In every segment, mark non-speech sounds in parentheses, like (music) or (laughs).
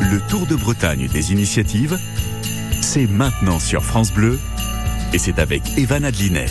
Le Tour de Bretagne des initiatives, c'est maintenant sur France Bleu et c'est avec Evan Adlinet.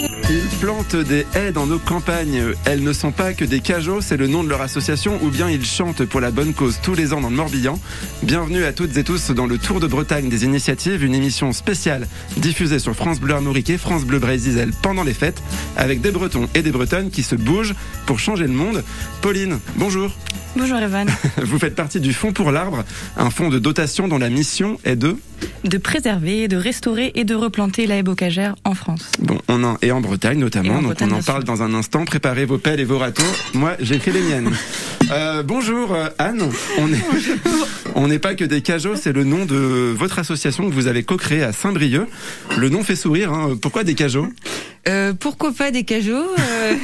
Ils plantent des haies dans nos campagnes. Elles ne sont pas que des cajots, c'est le nom de leur association, ou bien ils chantent pour la bonne cause tous les ans dans le Morbihan. Bienvenue à toutes et tous dans le Tour de Bretagne des initiatives, une émission spéciale diffusée sur France Bleu Armorique et France Bleu Brésil pendant les fêtes, avec des Bretons et des Bretonnes qui se bougent pour changer le monde. Pauline, bonjour. Bonjour Evan. (laughs) Vous faites partie du Fonds pour l'arbre, un fonds de dotation dont la mission est de De préserver, de restaurer et de replanter la haie bocagère en France. Bon, on en, et en Bretagne notamment, en donc Bretagne, on en parle dans un instant. Préparez vos pelles et vos râteaux. Moi, j'ai fait les miennes. (laughs) Euh, bonjour euh, Anne. On est, (laughs) on n'est pas que des cajots, c'est le nom de votre association que vous avez co-créée à Saint-Brieuc. Le nom fait sourire. hein. Pourquoi des cajots? Euh, pourquoi pas des cajots euh,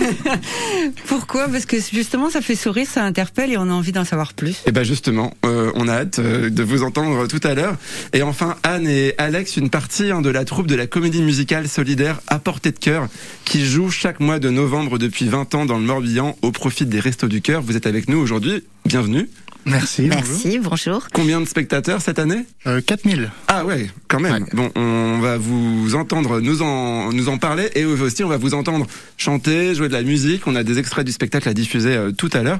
(laughs) Pourquoi? Parce que justement, ça fait sourire, ça interpelle et on a envie d'en savoir plus. Eh ben justement, euh, on a hâte euh, de vous entendre tout à l'heure. Et enfin, Anne et Alex, une partie hein, de la troupe de la comédie musicale solidaire à portée de cœur, qui joue chaque mois de novembre depuis 20 ans dans le Morbihan au profit des Restos du Cœur. Vous êtes avec nous aujourd'hui. Bienvenue. Merci. Merci, bonjour. Combien de spectateurs cette année? Euh, 4000. Ah ouais, quand même. Ouais. Bon, on va vous entendre nous en, nous en parler et aussi on va vous entendre chanter, jouer de la musique. On a des extraits du spectacle à diffuser euh, tout à l'heure.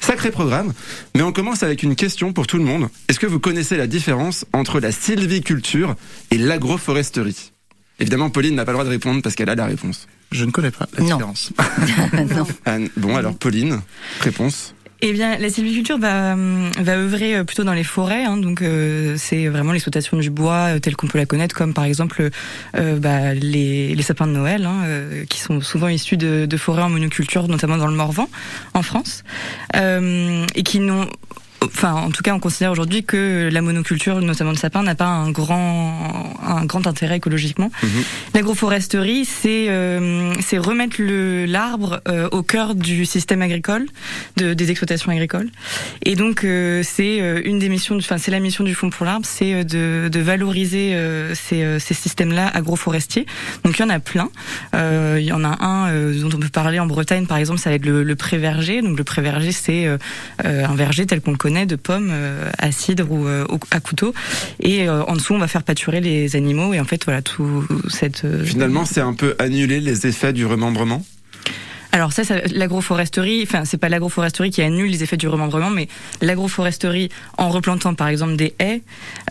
Sacré programme. Mais on commence avec une question pour tout le monde. Est-ce que vous connaissez la différence entre la sylviculture et l'agroforesterie? Évidemment, Pauline n'a pas le droit de répondre parce qu'elle a la réponse. Je ne connais pas la Non. différence. (laughs) non. Bon alors Pauline, réponse. Eh bien, la sylviculture va, hum, va œuvrer euh, plutôt dans les forêts, hein, donc euh, c'est vraiment l'exploitation du bois euh, tel qu'on peut la connaître, comme par exemple euh, bah, les, sapins de Noël, hein, euh, qui sont souvent issus de, de forêts en monoculture, notamment dans le Morvan, en France, euh, et qui n'ont Enfin, en tout cas, on considère aujourd'hui que la monoculture, notamment de sapins, n'a pas un grand, un grand intérêt écologiquement. Mhm. L'agroforesterie, c'est euh, c'est remettre le l'arbre euh, au cœur du système agricole, de, des exploitations agricoles. Et donc, euh, c'est euh, une des missions, enfin, c'est la mission du Fonds pour l'arbre, c'est euh, de, de valoriser euh, ces, euh, ces systèmes-là agroforestiers. Donc, il y en a plein. Euh, il y en a un euh, dont on peut parler en Bretagne, par exemple, ça va être le, le pré-verger. Donc, le pré-verger, c'est un verger tel qu'on le connaît de pommes euh, à cidre ou euh, à couteau. Et euh, en dessous, on va faire pâturer les animaux. Et en fait, voilà, tout cette. Finalement, c'est un peu annuler les effets du remembrement? Alors ça, ça l'agroforesterie, enfin c'est pas l'agroforesterie qui annule les effets du remembrement, mais l'agroforesterie, en replantant par exemple des haies,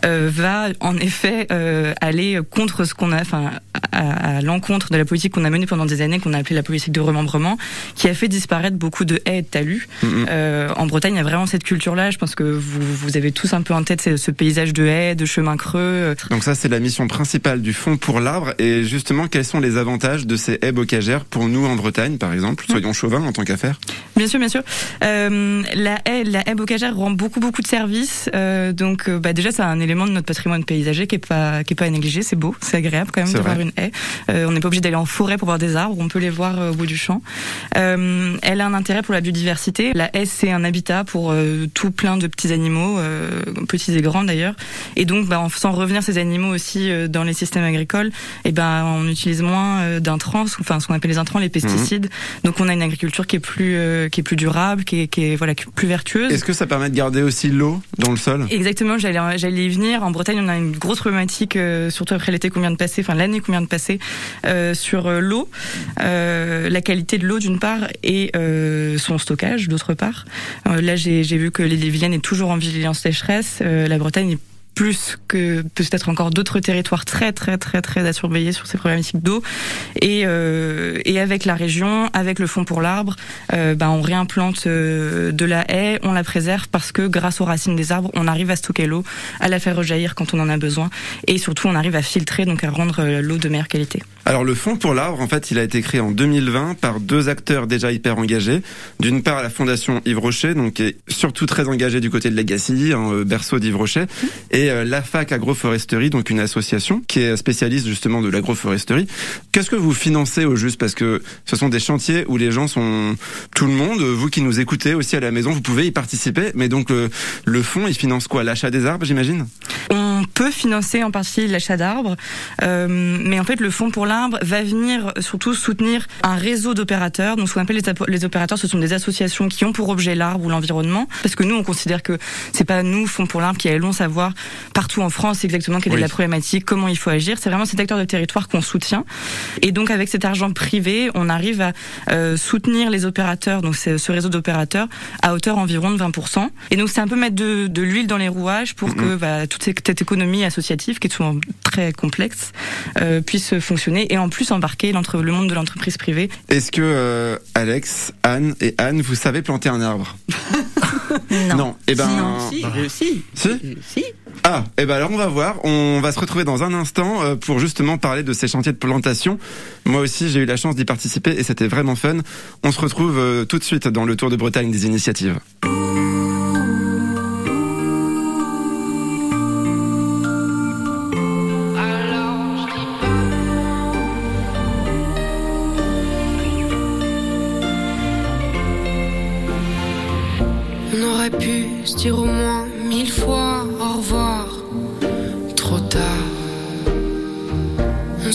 euh, va en effet euh, aller contre ce qu'on a, enfin à, à l'encontre de la politique qu'on a menée pendant des années, qu'on a appelée la politique de remembrement, qui a fait disparaître beaucoup de haies et de talus. Mhm. Euh, en Bretagne, il y a vraiment cette culture-là. Je pense que vous, vous avez tous un peu en tête ce, ce paysage de haies, de chemins creux. Donc ça, c'est la mission principale du Fonds pour l'arbre. Et justement, quels sont les avantages de ces haies bocagères pour nous en Bretagne, par exemple? Soyons chauvins en tant qu'affaire. Bien sûr, bien sûr. Euh, la haie, la haie bocagère rend beaucoup, beaucoup de services. Euh, donc, euh, bah, déjà, c'est un élément de notre patrimoine paysager qui est pas, qui est pas à négliger. C'est beau, c'est agréable quand même C'est de vrai. voir une haie. Euh, on n'est pas obligé d'aller en forêt pour voir des arbres. On peut les voir euh, au bout du champ. Euh, elle a un intérêt pour la biodiversité. La haie, c'est un habitat pour tout plein de petits animaux, euh, petits et grands d'ailleurs. Et donc, bah, en faisant revenir ces animaux aussi dans les systèmes agricoles, et ben, on utilise moins d'intrants, enfin, ce qu'on appelle les intrants, les pesticides. Donc, on a une agriculture qui est plus, euh, qui est plus durable, qui est, qui est voilà, qui est plus vertueuse. Est-ce que ça permet de garder aussi l'eau dans le sol? Exactement, j'allais j'allais y venir. En Bretagne, on a une grosse problématique, euh, surtout après l'été qu'on vient de passer, enfin l'année qu'on vient de passer, euh, sur euh, l'eau, euh, la qualité de l'eau d'une part et euh, son stockage d'autre part. Euh, là, j'ai vu que l'île Vilaine est toujours en vigilance sécheresse. Euh, la Bretagne est plus que peut-être encore d'autres territoires très très très très à surveiller sur ces problématiques d'eau. Et euh, et avec la région avec le fonds pour l'arbre euh, ben on réimplante euh, de la haie on la préserve parce que grâce aux racines des arbres on arrive à stocker l'eau à la faire rejaillir quand on en a besoin. Et surtout on arrive à filtrer donc à rendre euh, l'eau de meilleure qualité. Alors le Fonds pour l'arbre, en fait, il a été créé en 2020 par deux acteurs déjà hyper engagés. D'une part, la Fondation Yves Rocher, donc qui est surtout très engagée du côté de Legacy, hein, euh, berceau d'Yves Rocher, euh, la FAC Agroforesterie, donc une association qui est spécialiste justement de l'agroforesterie. Qu'est-ce que vous financez au juste? Parce que ce sont des chantiers où les gens sont tout le monde. Vous qui nous écoutez aussi à la maison, vous pouvez y participer. Mais donc le, le fonds, il finance quoi? L'achat des arbres, j'imagine? On peut financer en partie l'achat d'arbres, euh, mais en fait le fonds pour l'arbre va venir surtout soutenir un réseau d'opérateurs. Donc ce qu'on appelle les, les, opérateurs, ce sont des associations qui ont pour objet l'arbre ou l'environnement, parce que nous on considère que c'est pas nous fonds pour l'arbre qui allons savoir partout en France exactement quelle est la problématique, comment il faut agir. C'est vraiment cet acteur de territoire qu'on soutient. Et donc avec cet argent privé, on arrive à euh, soutenir les opérateurs, donc ce réseau d'opérateurs, à hauteur environ de 20%. Et donc c'est un peu mettre de, de l'huile dans les rouages pour que bah, toute cette économie associative, qui est souvent très complexe, euh, puisse fonctionner et en plus embarquer le monde de l'entreprise privée. Est-ce que euh, Alex, Anne et Anne, vous savez planter un arbre? (laughs) Non. non. Et eh ben, si, si. si. si. Ah, et eh ben alors on va voir. On va se retrouver dans un instant euh, pour justement parler de ces chantiers de plantation. Moi aussi, j'ai eu la chance d'y participer et c'était vraiment fun. On se retrouve euh, tout de suite dans le Tour de Bretagne des initiatives.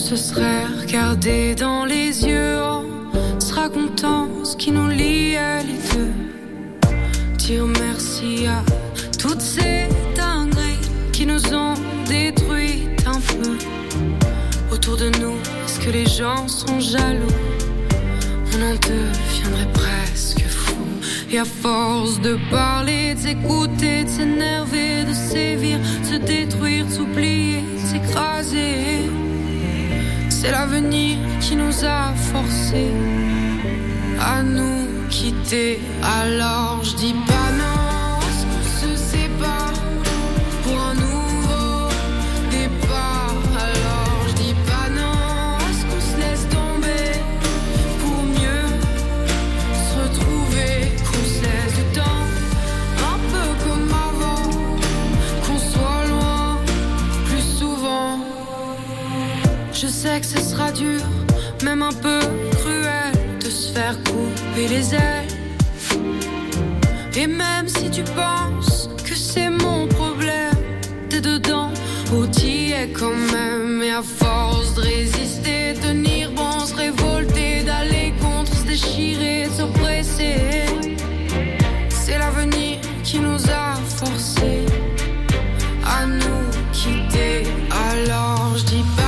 On se serait regardé dans les yeux en se racontant ce qui nous liait les deux. Dire merci à toutes ces dingueries qui nous ont détruites un peu. Autour de nous, est-ce que les gens sont jaloux? On en deviendrait presque et à force de parler, de s'écouter, de s'énerver, de sévir, de se détruire, de s'oublier, de s'écraser, c'est l'avenir qui nous a forcés à nous quitter. Alors je dis pas non. Que ce sera dur, même un peu cruel, de se faire couper les ailes. Et même si tu penses que c'est mon problème, t'es dedans, ou t'y es quand même. Et à force de résister, tenir bon, se révolter, d'aller contre, se déchirer, s'oppresser. C'est l'avenir qui nous a forcés à nous quitter. Alors je dis pas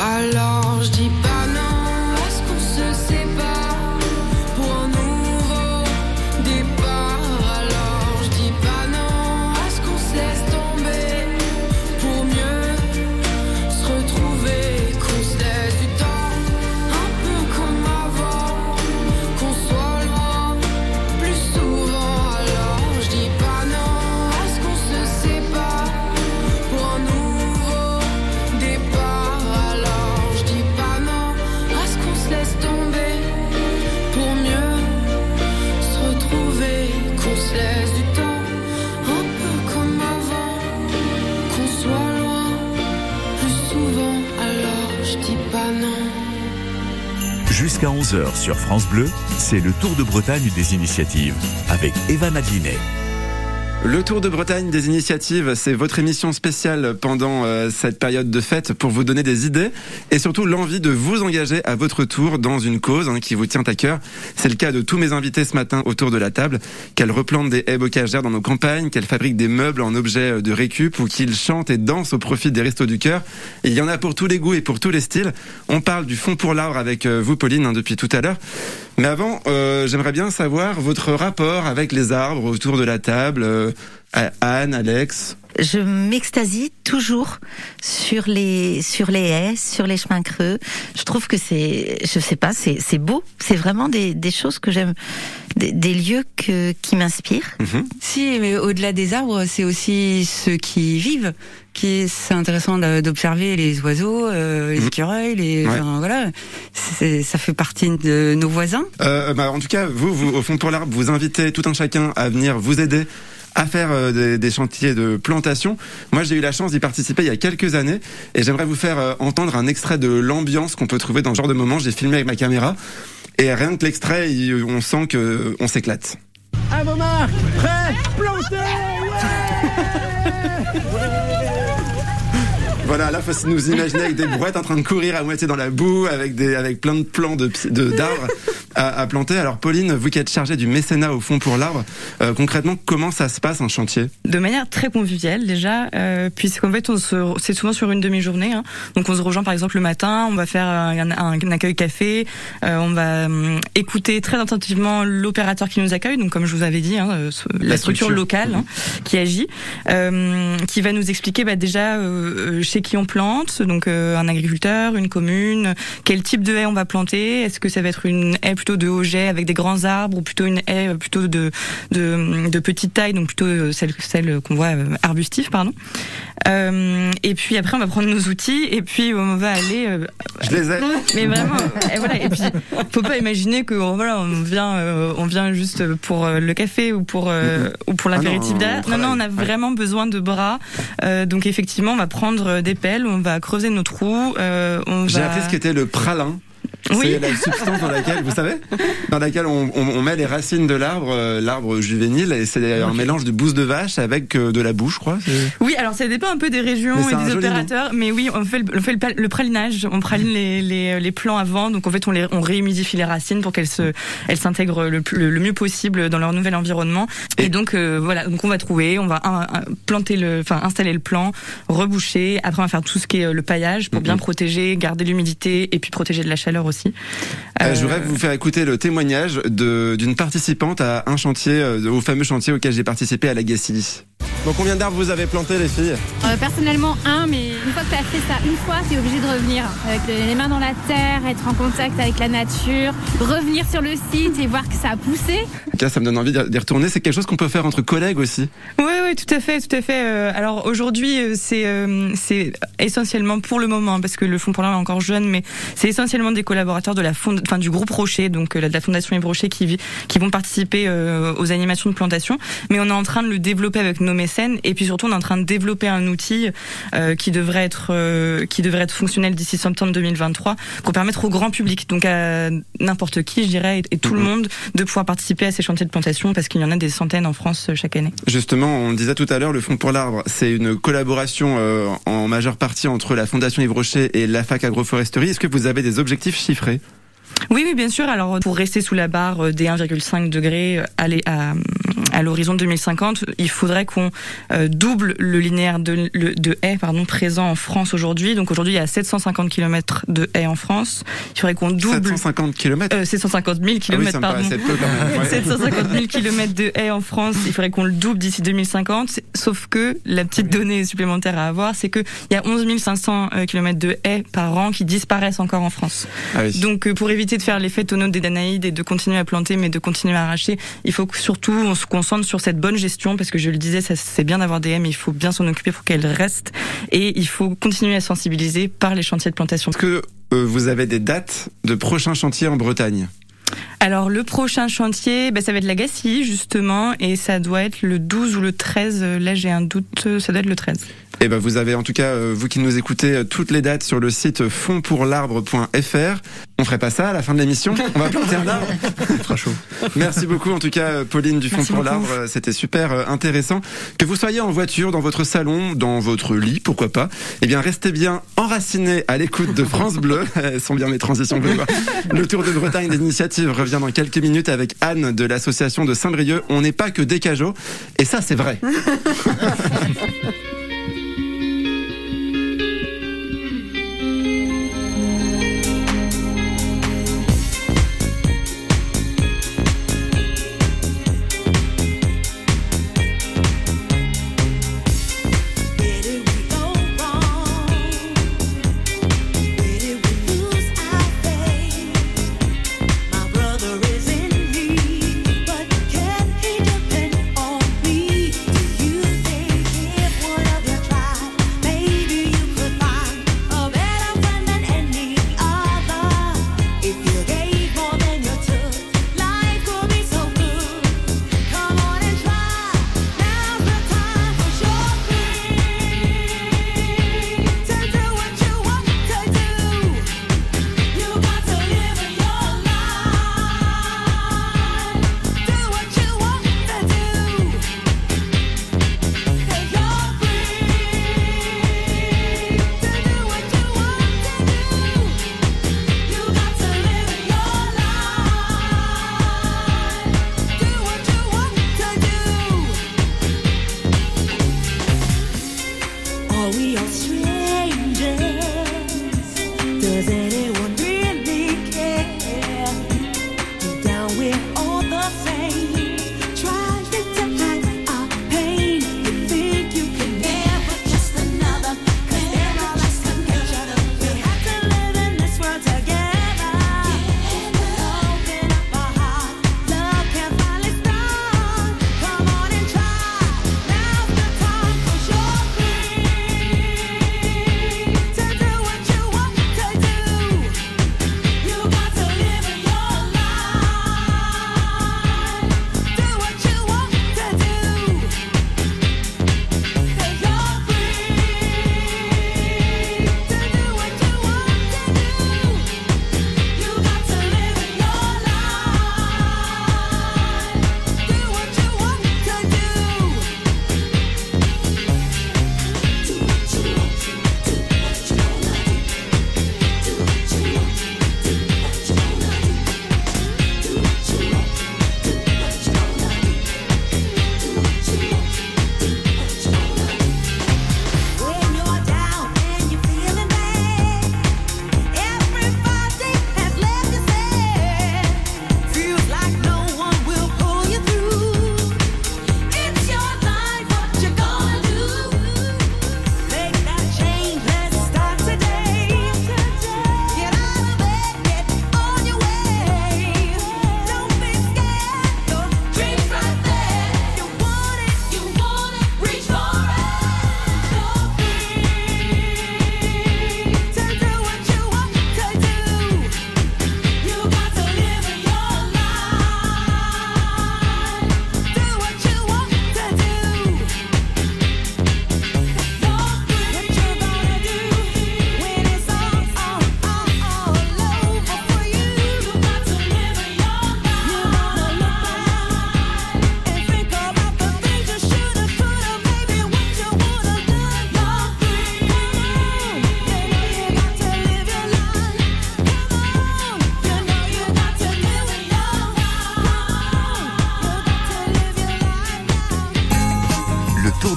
Alors je dis pas non, est-ce qu'on se sépare Jusqu'à 11h sur France Bleu, c'est le Tour de Bretagne des initiatives avec Eva Madlinet. Le Tour de Bretagne des initiatives, c'est votre émission spéciale pendant euh, cette période de fête pour vous donner des idées et surtout l'envie de vous engager à votre tour dans une cause hein, qui vous tient à cœur. C'est le cas de tous mes invités ce matin autour de la table, qu'elles replantent des haies bocagères dans nos campagnes, qu'elles fabriquent des meubles en objets de récup ou qu'ils chantent et dansent au profit des restos du cœur. Il y en a pour tous les goûts et pour tous les styles. On parle du fond pour l'arbre avec euh, vous, Pauline, hein, depuis tout à l'heure. Mais avant, euh, j'aimerais bien savoir votre rapport avec les arbres autour de la table. Euh, Anne, Alex je m'extasie toujours sur les sur les haies, sur les chemins creux. Je trouve que c'est, je sais pas, c'est c'est beau. C'est vraiment des, des choses que j'aime, des, des, lieux que qui m'inspirent. Mhm. Si, mais au-delà des arbres, c'est aussi ceux qui vivent. Qui c'est intéressant d'observer les oiseaux, euh, les mhm. écureuils, les enfin, voilà. Ça fait partie de nos voisins. Euh, bah, en tout cas, vous, vous au fond pour l'arbre, vous invitez tout un chacun à venir vous aider à faire euh, des, chantiers de plantation. Moi, j'ai eu la chance d'y participer il y a quelques années et j'aimerais vous faire euh, entendre un extrait de l'ambiance qu'on peut trouver dans ce genre de moment. J'ai filmé avec ma caméra et rien que l'extrait, on sent que on s'éclate. À vos marques, prêts, planter Voilà, là, faut nous imaginer avec des brouettes en train de courir à moitié dans la boue, avec des, avec plein de plants de, d'arbres à, planter. Alors Pauline, vous qui êtes chargée du mécénat au fond pour l'arbre, euh, concrètement, comment ça se passe un chantier? De manière très conviviale déjà, euh, puisqu'en fait, on se, c'est souvent sur une demi-journée. Hein. Donc on se rejoint par exemple le matin, on va faire un, un, accueil café, euh, on va hum, écouter très attentivement l'opérateur qui nous accueille, donc comme je vous avais dit, hein, euh, la, structure, locale hein, qui agit, qui va nous expliquer bah, déjà euh, qui on plante, donc un agriculteur, une commune, quel type de haie on va planter, est-ce que ça va être une haie plutôt de haut jet avec des grands arbres ou plutôt une haie plutôt de, de, de petite taille, donc plutôt euh, celle, celle qu'on voit euh, arbustive, pardon. Euh, et puis après, on va prendre nos outils et puis on va aller. Euh, Je les ai. Mais vraiment, et voilà. Et puis, faut pas imaginer que voilà, on vient, on vient juste pour le café ou pour ou pour l'apéritif ah derrière. Non, non, on a vraiment besoin de bras. donc effectivement, on va prendre des pelles, on va creuser nos trous. J'ai appris ce qu'était le pralin. C'est la substance dans laquelle, vous savez, dans laquelle on, on, met les racines de l'arbre, euh, l'arbre juvénile, et c'est un mélange de bouse de vache avec euh, de la boue, je crois. Oui, alors ça dépend un peu des régions et des opérateurs, mais oui, on fait, le, on fait le, pralinage, on praline les, les, les, plants avant, donc en fait on, les, on réhumidifie les racines pour qu'elles se, elles s'intègrent le, le, mieux possible dans leur nouvel environnement. Et, donc euh, voilà, donc on va trouver, on va planter le, enfin installer le plant, reboucher, après on va faire tout ce qui est le paillage pour bien protéger, garder l'humidité et puis protéger de la chaleur aussi. Euh, je voudrais vous faire écouter le témoignage d'une participante à un chantier, euh, au fameux chantier auquel j'ai participé à la Gacilly. Bon, combien d'arbres vous avez planté, les filles? Euh, Personnellement, un, mais une fois que tu as fait ça une fois, tu es obligé de revenir. Avec les mains dans la terre, être en contact avec la nature, revenir sur le site et voir que ça a poussé. ça me donne envie d'y retourner. C'est quelque chose qu'on peut faire entre collègues aussi Oui, oui, tout à fait, tout à fait. alors aujourd'hui, c'est essentiellement pour le moment, hein, parce que le Fonds pour l'Art est encore jeune, mais c'est essentiellement des collaborateurs de la fond, enfin, du groupe Rocher, donc euh, de la Fondation Yves Rocher, qui, qui vont participer euh, aux animations de plantation. Mais on est en train de le développer avec nos mécènes, et puis surtout on est en train de développer un outil euh, qui devrait être qui devrait être fonctionnel d'ici septembre 2023 pour permettre au grand public, donc à n'importe qui, je dirais, et, tout le mhm. monde, de pouvoir participer à ces chantiers de plantation parce qu'il y en a des centaines en France chaque année. Justement, on le disait tout à l'heure, le Fonds pour l'arbre, c'est une collaboration en majeure partie entre la Fondation Yves Rocher et la Fac Agroforesterie. Est-ce que vous avez des objectifs oui, oui, bien sûr. Alors, pour rester sous la barre euh, des 1,5 degrés euh, aller à, à l'horizon 2050, il faudrait qu'on euh, double le linéaire de, de haies pardon, présent en France aujourd'hui. Donc aujourd'hui, il y a 750 km de haies en France. Il faudrait qu'on double... 750 km euh, 750 000 km, pardon. 750 000 km de haies en France. Il faudrait qu'on le double d'ici 2050. Sauf que la petite donnée supplémentaire à avoir, c'est qu'il y a 11 500 km de haies par an qui disparaissent encore en France. Ah oui. Donc pour éviter de faire l'effet tonneau des Danaïdes et de continuer à planter, mais de continuer à arracher. Il faut que surtout on se concentre sur cette bonne gestion, parce que je le disais, c'est bien d'avoir des mais il faut bien s'en occuper pour qu'elles restent. Et il faut continuer à sensibiliser par les chantiers de plantation. Est-ce que euh, vous avez des dates de prochains chantiers en Bretagne? Alors le prochain chantier, bah, ça va être la justement, et ça doit être le 12 ou le 13. Là j'ai un doute, ça doit être le 13. Eh ben, vous avez en tout cas, euh, vous qui nous écoutez, euh, toutes les dates sur le site fondpourlarbre.fr. On ferait pas ça à la fin de l'émission? On va planter un arbre Très chaud. Merci beaucoup en tout cas, euh, Pauline du Fond pour l'arbre. C'était super intéressant. Que vous soyez en voiture, dans votre salon, dans votre lit, pourquoi pas. Eh bien, restez bien enracinés à l'écoute de France Bleu. (laughs) Elles sont bien mes transitions bleues. Le Tour de Bretagne d'initiative revient dans quelques minutes avec Anne de l'association de Saint-Brieuc. On n'est pas que des cajots. Et ça, c'est vrai. (laughs)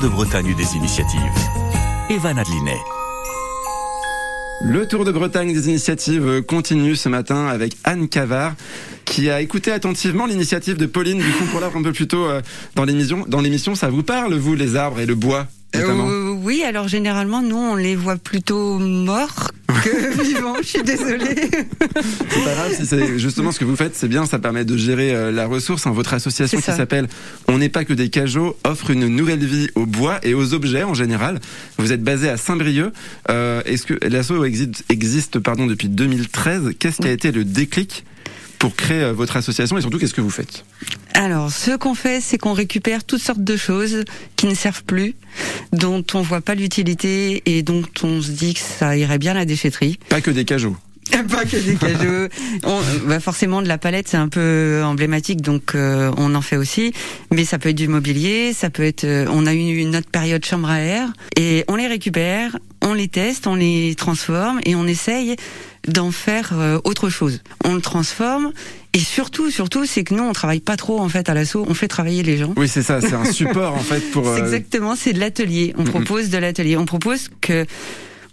de Bretagne des initiatives. Evan Adlinet. Le Tour de Bretagne des initiatives continue ce matin avec Anne Cavard qui a écouté attentivement l'initiative de Pauline du Fonds pour l'arbre un peu plus tôt euh, dans l'émission. Dans l'émission, ça vous parle, vous, les arbres et le bois notamment Euh, oui, alors généralement, nous, on les voit plutôt morts que (laughs) vivants. Je suis désolée. C'est pas grave si c'est justement ce que vous faites, c'est bien, ça permet de gérer euh, la ressource. Hein. Votre association qui s'appelle On n'est pas que des cajots offre une nouvelle vie au bois et aux objets en général. Vous êtes basé à Saint-Brieuc. Euh, Est-ce que l'asso existe, existe pardon depuis 2013 Qu'est-ce qui a été le déclic pour créer euh, votre association et surtout qu'est-ce que vous faites? Alors, ce qu'on fait, c'est qu'on récupère toutes sortes de choses qui ne servent plus, dont on voit pas l'utilité et dont on se dit que ça irait bien à la déchetterie. Pas que des cajots. (laughs) Pas que des cadeaux. On, bah forcément, de la palette, c'est un peu emblématique, donc euh, on en fait aussi. Mais ça peut être du mobilier, ça peut être. euh, on a eu une autre période chambre à air et on les récupère, on les teste, on les transforme et on essaye d'en faire euh, autre chose. On le transforme et surtout, surtout, c'est que nous, on travaille pas trop en fait à l'assaut. On fait travailler les gens. Oui, c'est ça, c'est un support en fait pour. (laughs) Exactement, c'est de l'atelier. On propose de l'atelier. On propose que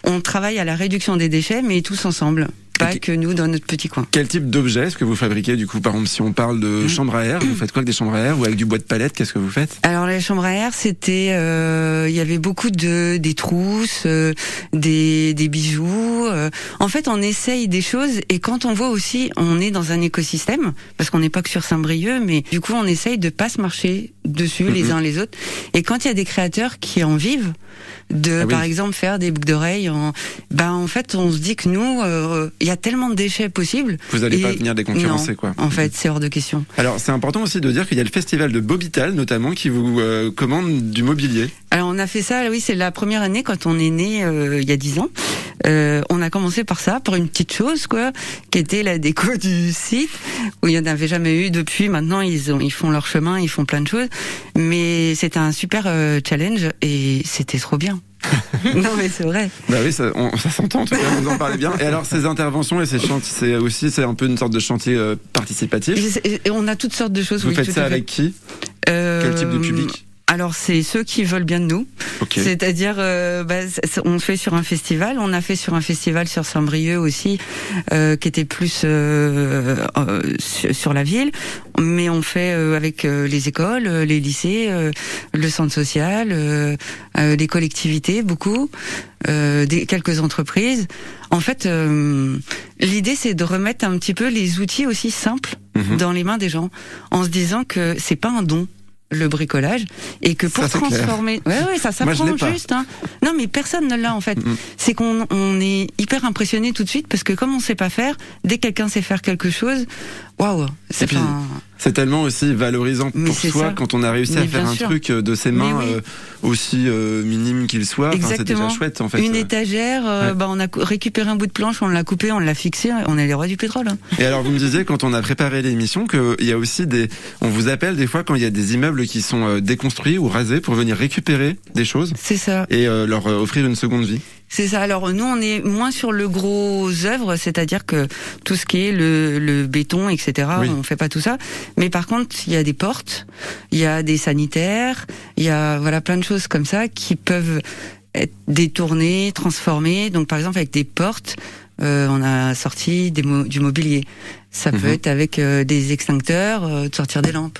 on travaille à la réduction des déchets, mais tous ensemble. Pas que nous dans notre petit coin. Quel type d'objet est-ce que vous fabriquez du coup? Par exemple, si on parle de Mm. chambre à air, vous faites quoi avec des chambres à air ou avec du bois de palette? Qu'est-ce que vous faites? Alors les chambres à air, c'était, euh, il y avait beaucoup de des trousses, euh, des des bijoux. euh. En fait, on essaye des choses et quand on voit aussi, on est dans un écosystème parce qu'on n'est pas que sur Saint-Brieuc, mais du coup, on essaye de pas se marcher dessus les Mhm. uns les autres. Et quand il y a des créateurs qui en vivent, de Ah oui. par exemple faire des boucles d'oreilles, en, ben en fait, on se dit que nous, euh, il y a tellement de déchets possibles. Vous allez pas venir les concurrencer non, quoi En fait, c'est hors de question. Alors c'est important aussi de dire qu'il y a le festival de Bobital notamment qui vous euh, commande du mobilier. Alors on a fait ça, oui, c'est la première année quand on est né euh, il y a dix ans. Euh, on a commencé par ça, pour une petite chose quoi, qui était la déco (laughs) du site où il y en avait jamais eu depuis. Maintenant ils ont, ils font leur chemin, ils font plein de choses, mais c'était un super euh, challenge et c'était trop bien. (laughs) non mais c'est vrai. Bah oui, ça, s'entend en tout cas, vous en parlez bien. Et alors ces interventions et ces chantiers, c'est aussi c'est un peu une sorte de chantier euh, participatif. Et, et on a toutes sortes de choses. Vous oui, faites ça avec qui? Euh, Quel type de public? Alors c'est ceux qui veulent bien de nous. Ok. C'est-à-dire, euh, bah, on fait sur un festival. On a fait sur un festival sur Saint-Brieuc aussi, euh, qui était plus euh, euh, sur, la ville. Mais on fait euh, avec euh, les écoles, les lycées, euh, le centre social, euh, euh, les collectivités, beaucoup, euh, des, quelques entreprises. En fait, euh, l'idée c'est de remettre un petit peu les outils aussi simples Mhm. dans les mains des gens, en se disant que c'est pas un don le bricolage et que pour Ça, transformer ouais ouais ça s'apprend juste hein. non mais personne ne l'a en fait Mhm. c'est qu'on on est hyper impressionné tout de suite parce que comme on sait pas faire dès que quelqu'un sait faire quelque chose waouh c'est pas tellement aussi valorisant Mais pour soi ça. quand on a réussi à faire un sûr. truc euh, de ses mains oui. euh, aussi euh, minime qu'il soit. Enfin, c'est déjà chouette en fait. une Euh, étagère euh, Ouais. bah on a récupéré un bout de planche on l'a coupé on l'a fixé on est les rois du pétrole hein. Et alors vous me disiez quand on a préparé l'émission qu'il y a aussi des, on vous appelle des fois quand il y a des immeubles qui sont déconstruits ou rasés pour venir récupérer des choses c'est ça et leur offrir une seconde vie. C'est ça. Alors nous, on est moins sur le gros œuvre, c'est-à-dire que tout ce qui est le, le béton, etc. Oui. On fait pas tout ça. Mais par contre, il y a des portes, il y a des sanitaires, il y a voilà plein de choses comme ça qui peuvent être détournées, transformées. Donc par exemple avec des portes, euh, on a sorti des mo- du mobilier. Ça peut Mhm. être avec euh, des extincteurs, euh, de sortir des lampes.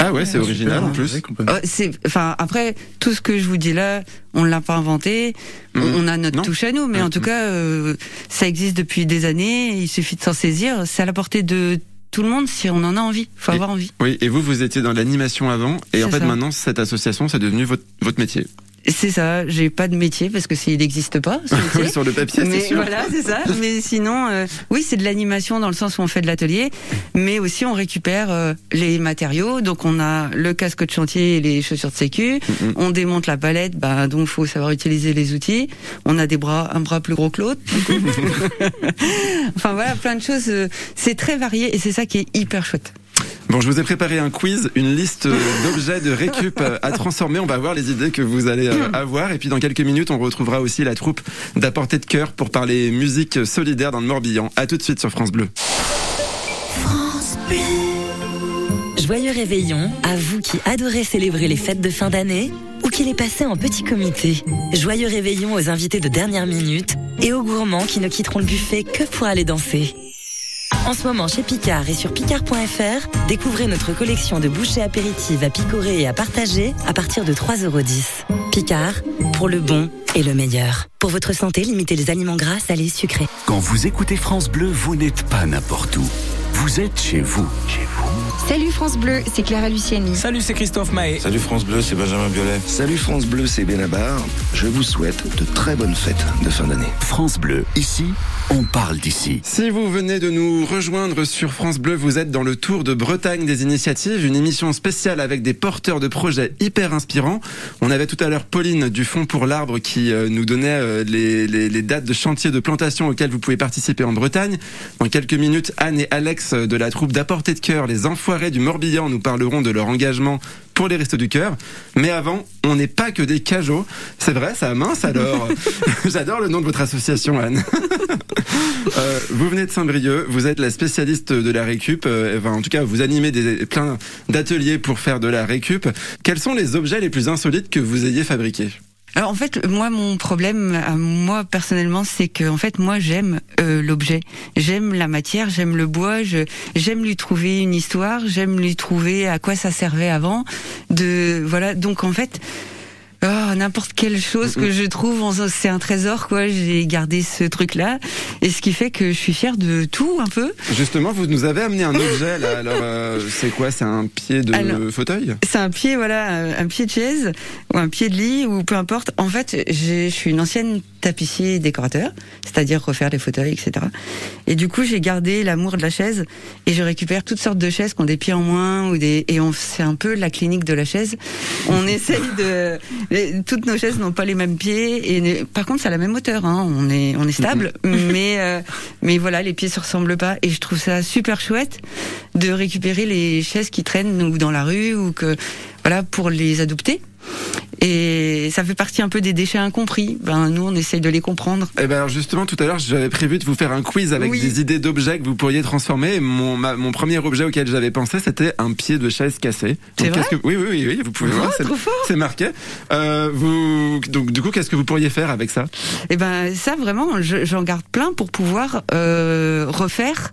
Ah ouais, c'est original en plus. C'est, enfin, après, tout ce que je vous dis là, on l'a pas inventé. On-. On a notre Non. touche à nous, mais en tout cas, euh, ça existe depuis des années. Il suffit de s'en saisir. C'est à la portée de tout le monde si on en a envie. Faut Et- avoir envie. Oui, et vous, vous étiez dans l'animation avant, et en fait ça. maintenant, cette association, c'est devenu votre, votre métier. C'est ça. J'ai pas de métier parce que s'il n'existe pas. (laughs) Oui, sur le papier, c'est mais sûr. voilà, c'est ça. Mais sinon, euh, oui, c'est de l'animation dans le sens où on fait de l'atelier, mais aussi on récupère euh, les matériaux. Donc on a le casque de chantier et les chaussures de sécu. Mhm. On démonte la palette, bah donc faut savoir utiliser les outils. On a des bras, un bras plus gros que l'autre. (laughs) enfin voilà, plein de choses. euh, C'est très varié et c'est ça qui est hyper chouette. Bon, je vous ai préparé un quiz, une liste d'objets de récup à transformer. On va voir les idées que vous allez euh, avoir. Et puis dans quelques minutes, on retrouvera aussi la troupe d'apporter de cœur pour parler musique solidaire dans le Morbihan. À tout de suite sur France Bleu. Joyeux réveillon à vous qui adorez célébrer les fêtes de fin d'année ou qu'il est passé en petit comité. Joyeux réveillon aux invités de dernière minute et aux gourmands qui ne quitteront le buffet que pour aller danser. En ce moment chez Picard et sur picard.fr, découvrez notre collection de bouchées apéritives à picorer et à partager à partir de 3,10€. Picard, pour le bon et le meilleur. Pour votre santé, limitez les aliments gras, salés, sucrés. Quand vous écoutez France Bleu, vous n'êtes pas n'importe où. Vous êtes chez vous. Chez vous. Salut France Bleu, c'est Clara Luciani. Salut, c'est Christophe Maé. Salut France Bleu, c'est Benjamin Biolay. Salut France Bleu, c'est Benabar. Je vous souhaite de très bonnes fêtes de fin d'année. France Bleu, ici, on parle d'ici. Si vous venez de nous rejoindre sur France Bleu, vous êtes dans le Tour de Bretagne des initiatives, une émission spéciale avec des porteurs de projets hyper inspirants. On avait tout à l'heure Pauline du Fonds pour l'arbre qui euh, nous donnait euh, les, les, les, dates de chantier de plantation auxquels vous pouvez participer en Bretagne. Dans quelques minutes, Anne et Alex de la troupe d'apporter de cœur, les enfoirés du Morbihan, nous parleront de leur engagement pour les Restos du Cœur. Mais avant, on n'est pas que des cajots. C'est vrai, ça mince alors. (laughs) J'adore le nom de votre association, Anne. (laughs) euh, vous venez de Saint-Brieuc, vous êtes la spécialiste de la récup. Euh, enfin, en tout cas, vous animez des, plein d'ateliers pour faire de la récup. Quels sont les objets les plus insolites que vous ayez fabriqués? Alors en fait, moi mon problème, moi personnellement, c'est que en fait moi j'aime euh, l'objet, j'aime la matière, j'aime le bois, j'aime lui trouver une histoire, j'aime lui trouver à quoi ça servait avant. De voilà, donc en fait, oh, n'importe quelle chose que je trouve, c'est un trésor quoi. J'ai gardé ce truc là, et ce qui fait que je suis fière de tout un peu. Justement, vous nous avez amené un objet là. Alors euh, c'est quoi? C'est un pied de Alors, fauteuil? C'est un pied, voilà, un pied de chaise ou un pied de lit ou peu importe. En fait, je suis une ancienne tapissier décorateur, c'est-à-dire refaire les fauteuils, etc. Et du coup, j'ai gardé l'amour de la chaise et je récupère toutes sortes de chaises qui ont des pieds en moins ou des et on c'est un peu la clinique de la chaise. On (laughs) essaye de toutes nos chaises n'ont pas les mêmes pieds et par contre, c'est à la même hauteur. Hein. On est on est stable, (laughs) mais euh, mais voilà, les pieds se ressemblent pas et je trouve ça super chouette de récupérer les chaises qui traînent ou dans la rue ou que voilà pour les adopter. Et ça fait partie un peu des déchets incompris. Ben nous, on essaye de les comprendre. Et eh ben alors justement, tout à l'heure, j'avais prévu de vous faire un quiz avec des idées d'objets que vous pourriez transformer. mon, mon premier objet auquel j'avais pensé, c'était un pied de chaise cassé. C'est vrai que... oui, oui, oui, oui, vous pouvez oh, voir. C'est marqué. Euh, vous... Donc du coup, qu'est-ce que vous pourriez faire avec ça? Eh ben ça, vraiment, j'en garde plein pour pouvoir euh, refaire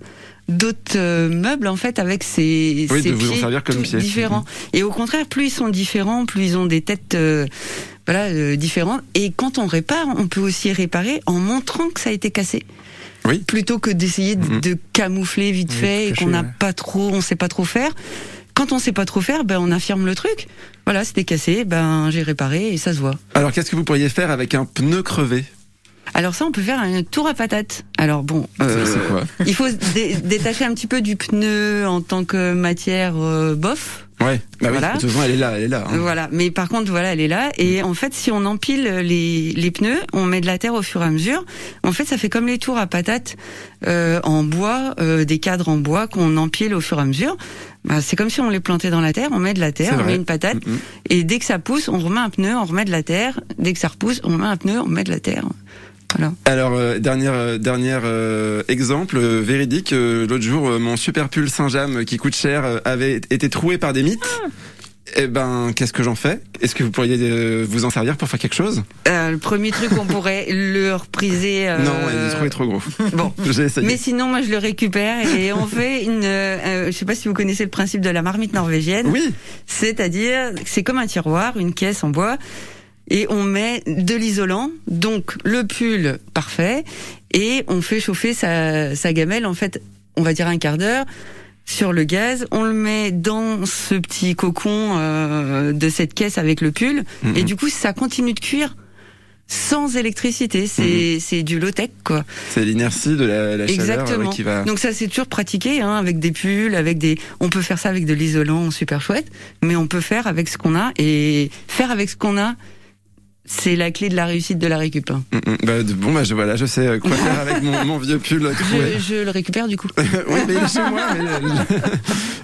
d'autres euh, meubles en fait avec ces, oui, ces de vous en servir comme pieds différents. Et au contraire, plus ils sont différents, plus ils ont des têtes euh, voilà euh, différentes. Et quand on répare, on peut aussi réparer en montrant que ça a été cassé. Oui. Plutôt que d'essayer de, Mhm. de camoufler vite fait et qu'on n'a ouais. pas trop, on sait pas trop faire. Quand on sait pas trop faire, ben on affirme le truc. Voilà, c'était cassé, ben j'ai réparé et ça se voit. Alors qu'est-ce que vous pourriez faire avec un pneu crevé? Alors ça, on peut faire un tour à patate. Alors bon, euh, quoi il faut dé- détacher un petit peu du pneu en tant que matière euh, bof. Ouais. Bah oui, Voilà. façon, elle est là, elle est là. hein. Voilà, mais par contre, voilà, elle est là. Et en fait, si on empile les, les pneus, on met de la terre au fur et à mesure. En fait, ça fait comme les tours à patates euh, en bois, euh, des cadres en bois qu'on empile au fur et à mesure. Bah, c'est comme si on les plantait dans la terre. On met de la terre, on met une patate, Mhm. et dès que ça pousse, on remet un pneu, on remet de la terre. Dès que ça repousse, on met un pneu, on met de la terre. Voilà. Alors, euh, dernier, euh, euh, exemple euh, véridique. L'autre jour, mon super pull Saint-James qui coûte cher avait été troué par des mythes. Eh ben, qu'est-ce que j'en fais? Est-ce que vous pourriez euh, vous en servir pour faire quelque chose? Euh, le premier truc, on pourrait (laughs) le repriser. euh, Non, il est trop, trop gros. Bon. (laughs) J'ai essayé. Mais sinon, moi, je le récupère et on (laughs) fait une. je sais pas si vous connaissez le principe de la marmite norvégienne. Oui. C'est-à-dire, c'est comme un tiroir, une caisse en bois, et on met de l'isolant, donc le pull parfait, et on fait chauffer sa, sa gamelle, en fait, on va dire un quart d'heure sur le gaz, on le met dans ce petit cocon euh, de cette caisse avec le pull, Mhm. et du coup ça continue de cuire sans électricité, c'est c'est du low tech quoi. C'est l'inertie de la, la chaleur euh, qui va. Donc ça c'est toujours pratiqué hein, avec des pulls, avec des. On peut faire ça avec de l'isolant super chouette, mais on peut faire avec ce qu'on a et faire avec ce qu'on a. C'est la clé de la réussite de la récup. hein. Mm, mm. Bah, bon, bah, je, voilà, je sais euh, quoi faire avec mon, (laughs) mon vieux pull troué. Je, je le récupère du coup. (laughs) oui, mais il est chez moi. mais- (laughs)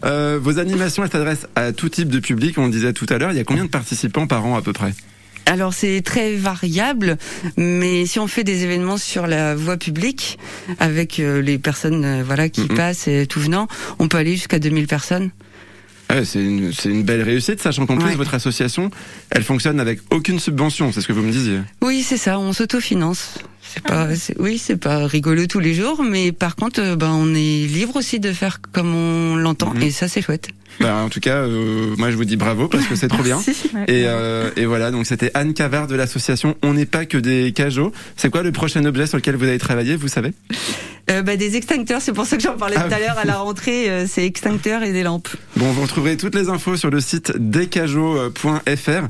Euh, vos animations, elles s'adressent à tout type de public. On le disait tout à l'heure. Il y a combien de participants par an à peu près? Alors c'est très variable, mais si on fait des événements sur la voie publique avec euh, les personnes euh, voilà qui Mhm. passent et tout venant, on peut aller jusqu'à 2000 personnes. Ah, c'est une, une belle réussite, sachant qu'en plus Ouais. votre association, elle fonctionne avec aucune subvention, c'est ce que vous me disiez. Oui, c'est ça, on s'autofinance. C'est pas, c'est- oui, c'est pas rigolo tous les jours, mais par contre, euh, ben, on est libre aussi de faire comme on l'entend, Mhm. et ça, c'est chouette. Bah, en tout cas, euh, moi je vous dis bravo parce que c'est trop bien. Et, euh, et voilà, donc c'était Anne Cavard de l'association On n'est pas que des cajots. C'est quoi le prochain objet sur lequel vous allez travailler, vous savez? Euh, bah, des extincteurs, c'est pour ça que j'en parlais Ah tout à l'heure à la rentrée, euh, c'est extincteurs et des lampes. Bon, vous retrouverez toutes les infos sur le site descajots.fr.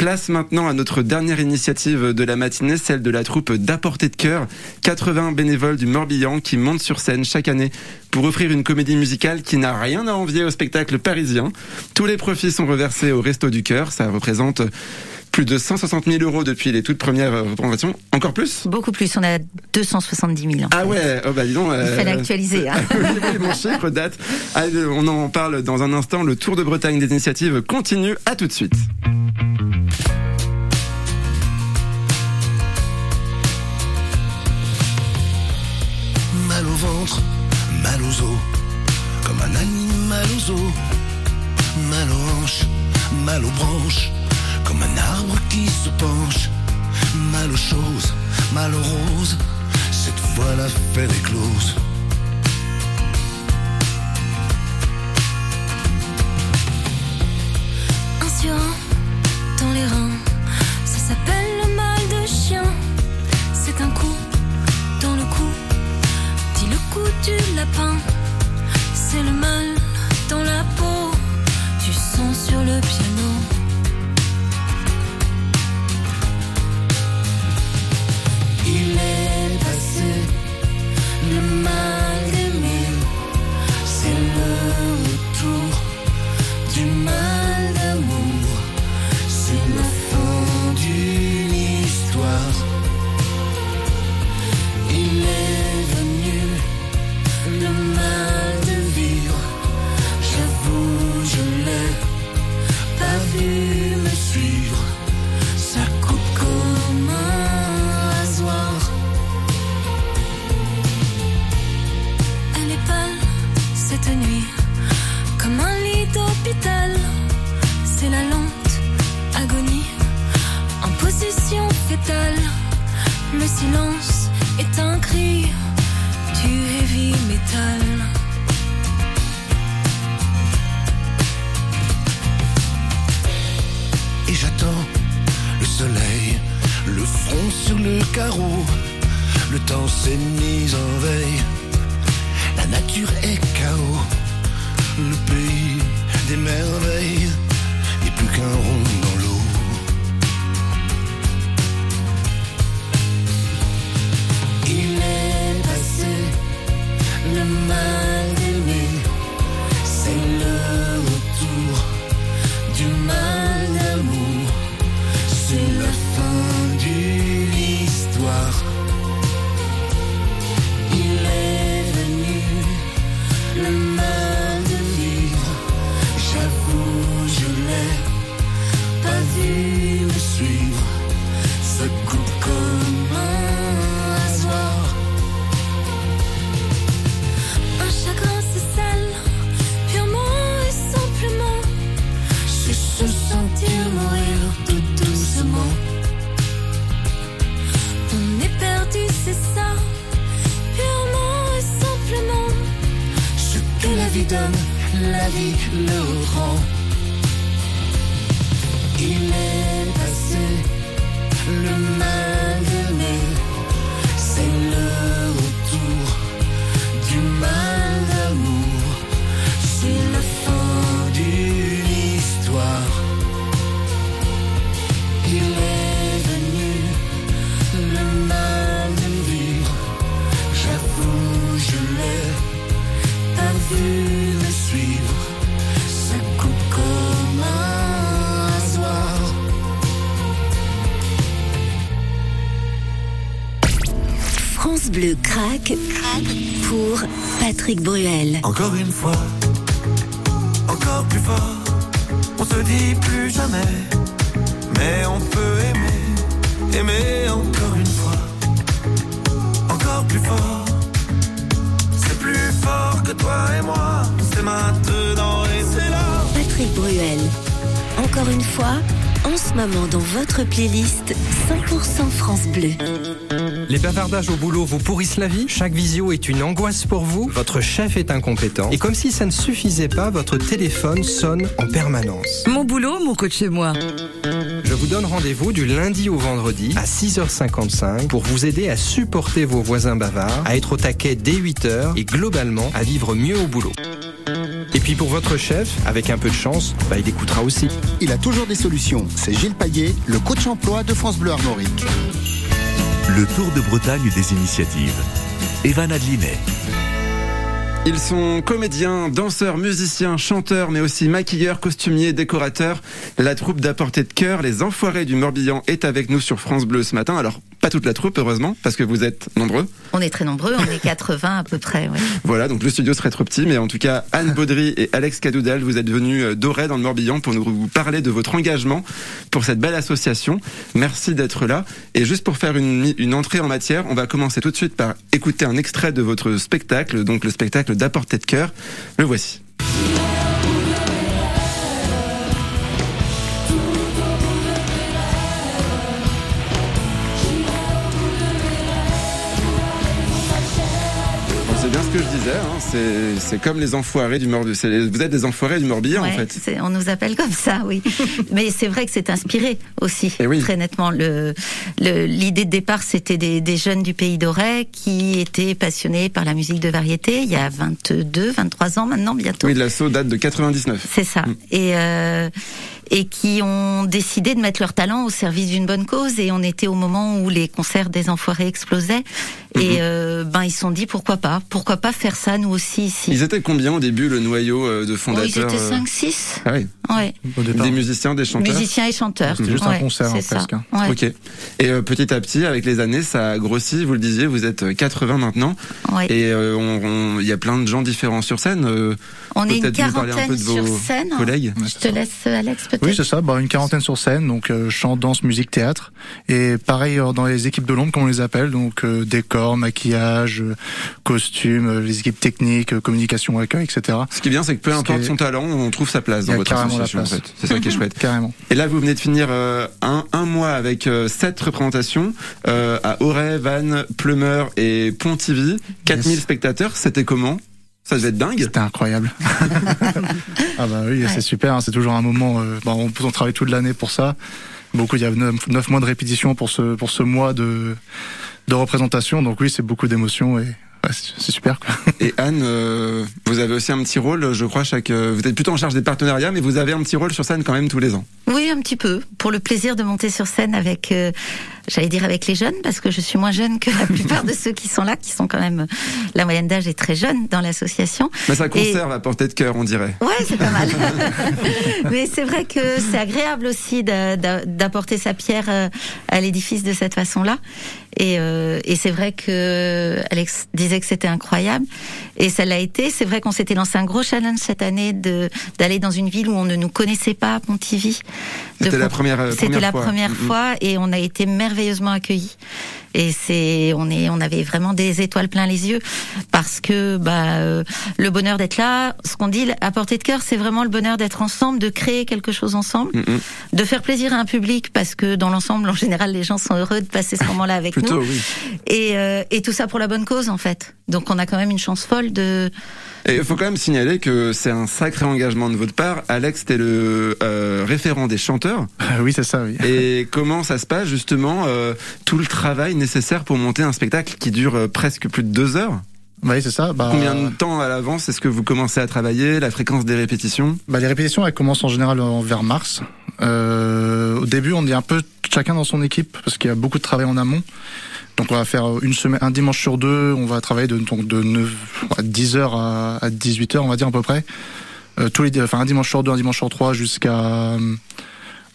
Place maintenant à notre dernière initiative de la matinée, celle de la troupe d'apporter de cœur. 80 bénévoles du Morbihan qui montent sur scène chaque année pour offrir une comédie musicale qui n'a rien à envier au spectacle parisien. Tous les profits sont reversés au Resto du Cœur. Ça représente plus de 160 000 euros depuis les toutes premières représentations. Encore plus? Beaucoup plus, on est à 270 000. en Ah fait. ouais, oh bah dis donc. Il euh, fallait actualiser. Hein. (laughs) oui, mon chiffre date. Allez, on en parle dans un instant. Le Tour de Bretagne des initiatives continue. À tout de suite. Mal au ventre, mal aux os, comme un animal aux os. Mal aux hanches, mal aux branches, comme un arbre qui se penche. Mal aux choses, mal aux roses, cette fois l'affaire est close. Un surin dans les reins, ça s'appelle le mal de chien. C'est un coup dans le cou, dit le coup du lapin. Patrick Bruel. Encore une fois, encore plus fort, on se dit plus jamais, mais on peut aimer, aimer encore une fois, encore plus fort, c'est plus fort que toi et moi, c'est maintenant et c'est là. encore une fois, en ce moment dans votre playlist 100% France Bleu. Les bavardages au boulot vous pourrissent la vie Chaque visio est une angoisse pour vous Votre chef est incompétent Et comme si ça ne suffisait pas, votre téléphone sonne en permanence. Mon boulot, mon coach chez moi. Je vous donne rendez-vous du lundi au vendredi à 6h55 pour vous aider à supporter vos voisins bavards, à être au taquet dès 8h et globalement à vivre mieux au boulot. Et puis pour votre chef, avec un peu de chance, bah, il écoutera aussi. Il a toujours des solutions. C'est Gilles Paillet, le coach emploi de France Bleu Armorique. Le Tour de Bretagne des initiatives. Evan Adlinet. Ils sont comédiens, danseurs, musiciens, chanteurs, mais aussi maquilleurs, costumiers, décorateurs. La troupe d'apportée de cœur, les Enfoirés du Morbihan, est avec nous sur France Bleu ce matin. Alors, pas toute la troupe, heureusement, parce que vous êtes nombreux. On est très nombreux, on est 80 à peu près. Ouais. (laughs) Voilà, donc le studio serait trop petit, mais en tout cas, Anne Baudry et Alex Cadoudal, vous êtes venus euh, d'Auray dans le Morbihan pour nous parler de votre engagement pour cette belle association. Merci d'être là. Et juste pour faire une, une entrée en matière, on va commencer tout de suite par écouter un extrait de votre spectacle, donc le spectacle d'apporter de cœur. Le voici. Je disais, hein. c'est comme les enfoirés du Morbihan. Vous êtes des enfoirés du Morbihan ouais, en fait. On nous appelle comme ça, oui. (laughs) Mais c'est vrai que c'est inspiré aussi, Eh oui. très nettement. L'idée le, l'idée de départ, c'était des, des, jeunes du pays d'Auray qui étaient passionnés par la musique de variété il y a 22, 23 ans maintenant bientôt. Oui, l'assaut date de 99. C'est ça. Mm. Et, euh, et qui ont décidé de mettre leur talent au service d'une bonne cause. Et on était au moment où les concerts des enfoirés explosaient. Et Mhm. euh, ben ils se sont dit pourquoi pas, pourquoi pas faire ça nous aussi ici? Ils étaient combien au début, le noyau euh, de Oh, fondateurs ils étaient euh? 5 6. Ah oui. Ouais. Des musiciens, des chanteurs? Musiciens et chanteurs. C'était juste un concert, hein, ça. presque, hein. Ouais. Ok. Et euh, petit à petit, avec les années, ça a grossi. Vous le disiez, vous êtes euh, 80 maintenant. Ouais. Et euh, on- on- il y a plein de gens différents sur scène. Euh, On est une parler un peu quarantaine de vos sur scène. collègues. Je te laisse Alex peut-être. Oui, c'est ça, bah, une quarantaine sur scène, donc euh, chant, danse, musique, théâtre. Et pareil euh, dans les équipes de l'ombre, comme on les appelle, donc euh, décor, maquillage, costume, les équipes techniques, communication, accueil, etc. Ce qui est bien, c'est que peu importe son talent, on trouve sa place Il y dans a votre carrément la association. En place. fait. C'est ça qui est (laughs) chouette. Carrément. Et là, vous venez de finir euh, un, un mois avec euh, sept représentations euh, à Auray, Vannes, Plumeur et Pontivy. 4000 spectateurs. C'était comment? Ça devait être dingue. C'était incroyable. (laughs) ah bah oui, c'est super, hein, c'est toujours un moment, euh, bah, on, on travaille toute l'année pour ça. Beaucoup, il y a neuf, neuf mois de répétition pour ce, pour ce mois de, de représentation, donc oui, c'est beaucoup d'émotions et ouais, c'est super. Quoi. Et Anne, euh, vous avez aussi un petit rôle, je crois, chaque. euh, vous êtes plutôt en charge des partenariats, mais vous avez un petit rôle sur scène quand même tous les ans. Oui, un petit peu. Pour le plaisir de monter sur scène avec, euh, j'allais dire avec les jeunes, parce que je suis moins jeune que la (laughs) plupart de ceux qui sont là, qui sont quand même. La moyenne d'âge est très jeune dans l'association. Mais ça Et- conserve à portée de cœur, on dirait. Ouais, c'est pas mal. (laughs) (laughs) Mais c'est vrai que c'est agréable aussi d'a- d'a- d'apporter sa pierre à l'édifice de cette façon-là. Et, euh, et c'est vrai que Alex disait que c'était incroyable. Et ça l'a été. C'est vrai qu'on s'était lancé un gros challenge cette année de d'aller dans une ville où on ne nous connaissait pas, à Pontivy. C'était la première, euh, C'était première la fois. première fois et on a été merveilleusement accueillis. Et c'est, on est, on avait vraiment des étoiles plein les yeux parce que bah euh, le bonheur d'être là, ce qu'on dit à portée de cœur, c'est vraiment le bonheur d'être ensemble, de créer quelque chose ensemble, Mm, de faire plaisir à un public parce que dans l'ensemble, en général, les gens sont heureux de passer ce moment-là avec Plutôt, nous. oui. Et, euh, et tout ça pour la bonne cause en fait. Donc on a quand même une chance folle de. Et il faut quand même signaler que c'est un sacré engagement de votre part. Alex, t'es le euh, référent des chanteurs. oui, c'est ça, oui. Et comment ça se passe justement euh, tout le travail nécessaire pour monter un spectacle qui dure euh, presque plus de deux heures? Oui, c'est ça. Bah, Combien de temps à l'avance est-ce que vous commencez à travailler La fréquence des répétitions? Bah, les répétitions, elles commencent en général en- vers mars. Euh, au début, on est un peu chacun dans son équipe parce qu'il y a beaucoup de travail en amont. Donc, on va faire une semaine, un dimanche sur deux. On va travailler de, donc de 9, à 10 heures à, à 18 heures, on va dire à peu près. Euh, tous les, enfin, un dimanche sur deux, un dimanche sur trois jusqu'à,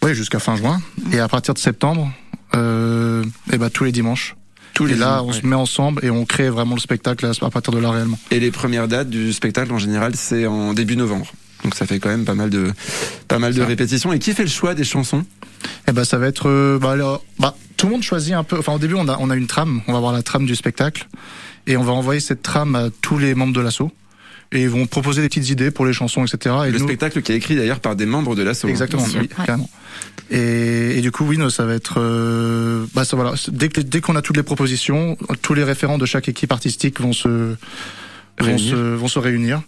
ouais, jusqu'à fin juin. Et à partir de septembre, euh, et ben tous les dimanches. Tous et les là, on ouais. se met ensemble et on crée vraiment le spectacle à partir de là réellement. Et les premières dates du spectacle en général, c'est en début novembre. Donc ça fait quand même pas mal de pas mal de répétitions. Et qui fait le choix des chansons? Eh ben, ça va être, euh, bah, alors, bah, tout le monde choisit un peu. Enfin, au début, on a, on a une trame. On va voir la trame du spectacle et on va envoyer cette trame à tous les membres de l'asso. Et ils vont proposer des petites idées pour les chansons, etc. Et le nous- spectacle qui est écrit d'ailleurs par des membres de l'asso. Exactement, oui, carrément. Et, et du coup, oui, ça va être, euh, bah, ça, voilà, dès qu'on a toutes les propositions, tous les référents de chaque équipe artistique vont se, vont Réunir. se, vont se réunir.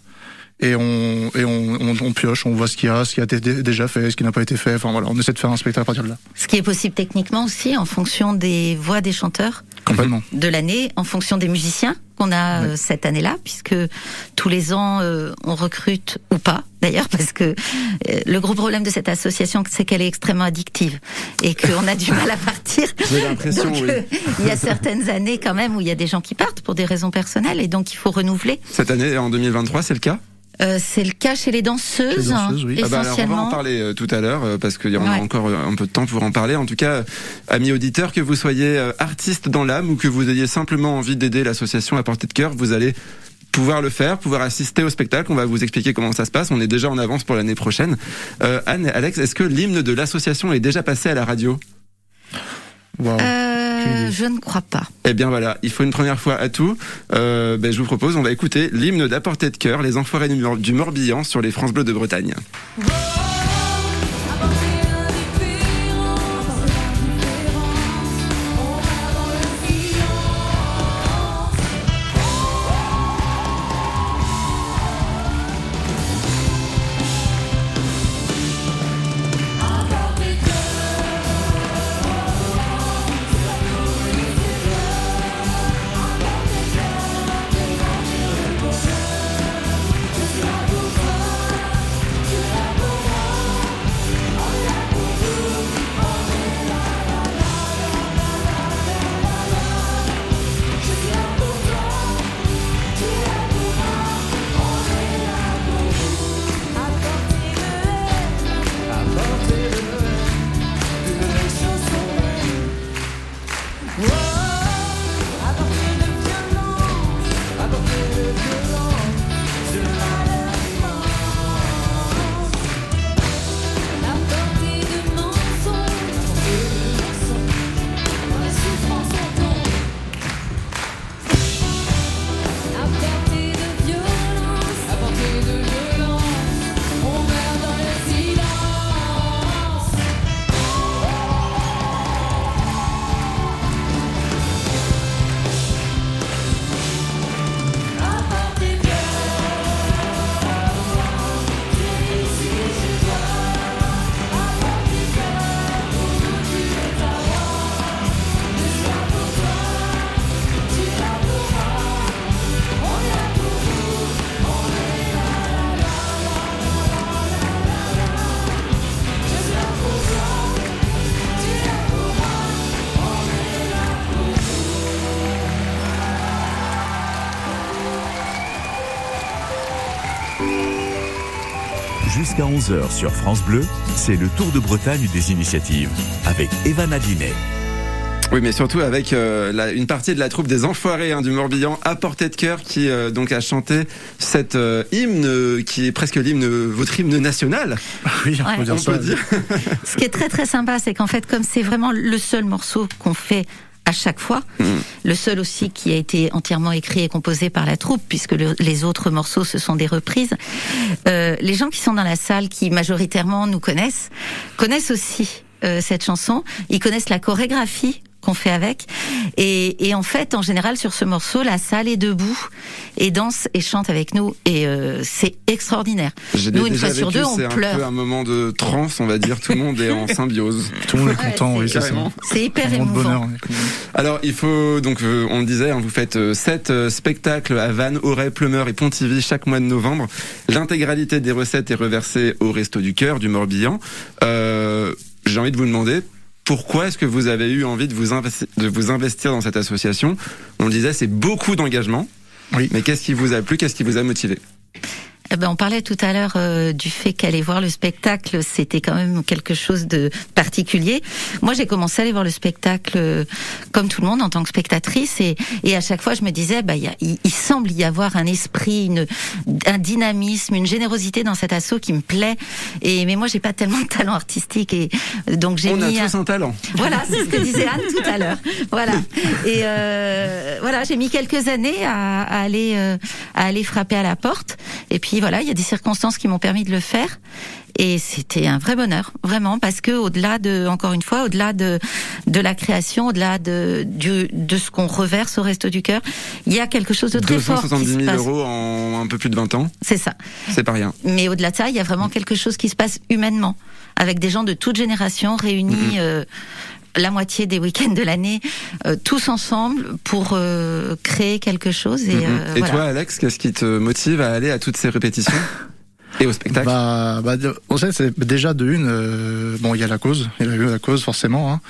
Et on, et on, on, on pioche, on voit ce qu'il y a, ce qui a été dé- déjà fait, ce qui n'a pas été fait. Enfin voilà, on essaie de faire un spectacle à partir de là. Ce qui est possible techniquement aussi en fonction des voix des chanteurs Complètement. de l'année, en fonction des musiciens qu'on a euh, cette année-là, puisque tous les ans euh, on recrute ou pas d'ailleurs, (laughs) parce que euh, le gros problème de cette association, c'est qu'elle est extrêmement addictive et qu'on a du (laughs) mal à partir. J'ai l'impression, Donc, oui. euh, il y a certaines années quand même où il y a des gens qui partent pour des raisons personnelles et donc il faut renouveler. Cette année, en 2023, c'est le cas? Euh, c'est le cas chez les danseuses, Ah bah alors, on va essentiellement. en parler euh, tout à l'heure euh, parce qu'il y en a Ouais. encore euh, un peu de temps pour en parler. En tout cas, amis auditeurs, que vous soyez euh, artiste dans l'âme ou que vous ayez simplement envie d'aider l'association à portée de cœur, vous allez pouvoir le faire, pouvoir assister au spectacle. On va vous expliquer comment ça se passe. On est déjà en avance pour l'année prochaine. Euh, Anne, et Alex, est-ce que l'hymne de l'association est déjà passé à la radio? Euh, je ne crois pas. Eh bien voilà, il faut une première fois à tout. Euh, ben, je vous propose, on va écouter l'hymne d'à portée de cœur, les Enfoirés du Mor- du Morbihan sur les France Bleues de Bretagne. Jusqu'à 11h sur France Bleu, c'est le Tour de Bretagne des initiatives avec Evan Adinet. Oui, mais surtout avec euh, la- une partie de la troupe des Enfoirés hein, du Morbihan à portée de cœur qui euh, donc a chanté cet euh, hymne qui est presque l'hymne, votre hymne national. (laughs) Oui, on peut dire on ça. peut dire. Ce qui est très très sympa, c'est qu'en fait, comme c'est vraiment le seul morceau qu'on fait à chaque fois, le seul aussi qui a été entièrement écrit et composé par la troupe, puisque le- les autres morceaux ce sont des reprises. euh, les gens qui sont dans la salle, qui majoritairement nous connaissent, connaissent aussi euh, cette chanson. Ils connaissent la chorégraphie qu'on fait avec. Et, et en fait, en général, sur ce morceau, la salle est debout et danse et chante avec nous. Et euh, c'est extraordinaire. Nous, une fois sur deux, on c'est un pleure. peu un moment de transe, on va dire. Tout le monde est en (laughs) symbiose. Tout le monde est content, oui, c'est ça. Carrément. C'est hyper émouvant. bonheur. Alors, il faut donc, euh, on le disait, hein, vous faites euh, sept euh, spectacles à Vannes, Auray, Plumeur et Pontivy chaque mois de novembre. L'intégralité des recettes est reversée au Resto du Cœur du Morbihan. Euh, J'ai envie de vous demander. Pourquoi est-ce que vous avez eu envie de vous, investi- de vous investir dans cette association? On disait, c'est beaucoup d'engagement. Oui. Mais qu'est-ce qui vous a plu? Qu'est-ce qui vous a motivé? Eh ben, on parlait tout à l'heure euh, du fait qu'aller voir le spectacle, c'était quand même quelque chose de particulier. Moi, j'ai commencé à aller voir le spectacle euh, comme tout le monde en tant que spectatrice, et, et à chaque fois, je me disais, bah, il, semble y avoir un esprit, une, un dynamisme, une générosité dans cet assaut qui me plaît. Et mais moi, j'ai pas tellement de talent artistique, et donc j'ai On a mis tous un talent. voilà, c'est ce que disait Anne tout à l'heure. Voilà. Et euh, voilà, j'ai mis quelques années à, à aller euh, à aller frapper à la porte. Et puis voilà, il y a des circonstances qui m'ont permis de le faire. Et c'était un vrai bonheur, vraiment, parce que au-delà de, encore une fois, au-delà de de la création, au-delà de du, de ce qu'on reverse au resto du cœur, il y a quelque chose de très fort qui 270 se 000 passe. euros en un peu plus de 20 ans, C'est ça. c'est pas rien. Mais au-delà de ça, il y a vraiment quelque chose qui se passe humainement, avec des gens de toute génération réunis euh, la moitié des week-ends de l'année, euh, tous ensemble pour euh, créer quelque chose. Et, euh, Et voilà. toi, Alex, qu'est-ce qui te motive à aller à toutes ces répétitions et au spectacle? Bah, bah, on sait, c'est déjà de une. euh, bon, il y a la cause, il y a eu la cause forcément. hein.